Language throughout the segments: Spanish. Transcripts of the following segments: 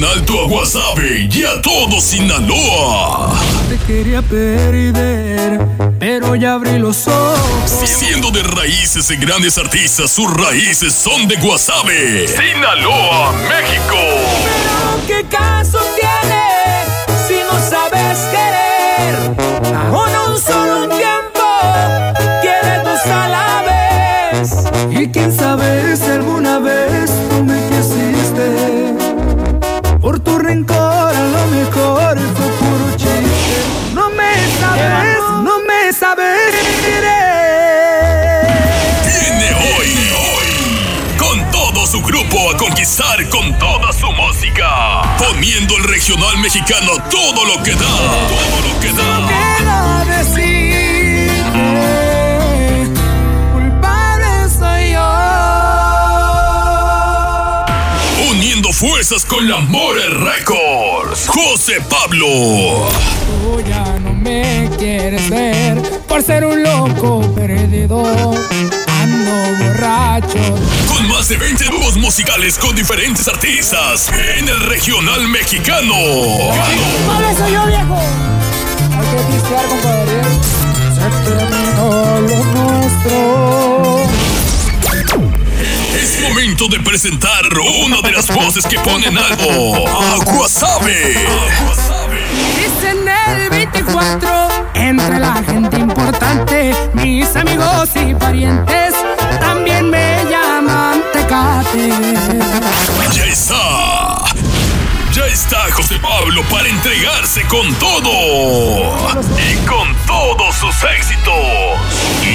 En alto a Guasave y a todo Sinaloa. Te quería perder, pero ya abrí los ojos. Siendo de raíces de grandes artistas, sus raíces son de Guasave. Sinaloa, México. Pero ¿qué caso tiene si no sabes querer? Aún un solo tiempo quieres dos a la vez. Y quién sabe conquistar con toda su música. Poniendo el regional mexicano todo lo que da. Todo lo que da. Decirte, culpable soy yo. Uniendo fuerzas con la More Records. José Pablo. Tú ya no me quieres ver por ser un loco perdedor. Ando borracho. Con más de 20 dúos musicales con diferentes artistas en el regional mexicano. ¡Culpable soy yo, viejo! Hay que pistear, compadre. Se lo nuestro. Es momento de presentar una de las voces que ponen algo a Guasave. Dicen el 24 entre la Ya está. Ya está José Pablo para entregarse con todo. Y con todos sus éxitos.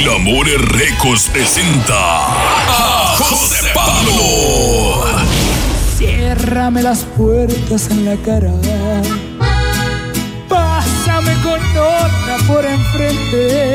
La More Records presenta a José Pablo. Ciérrame las puertas en la cara. Pásame con otra por enfrente.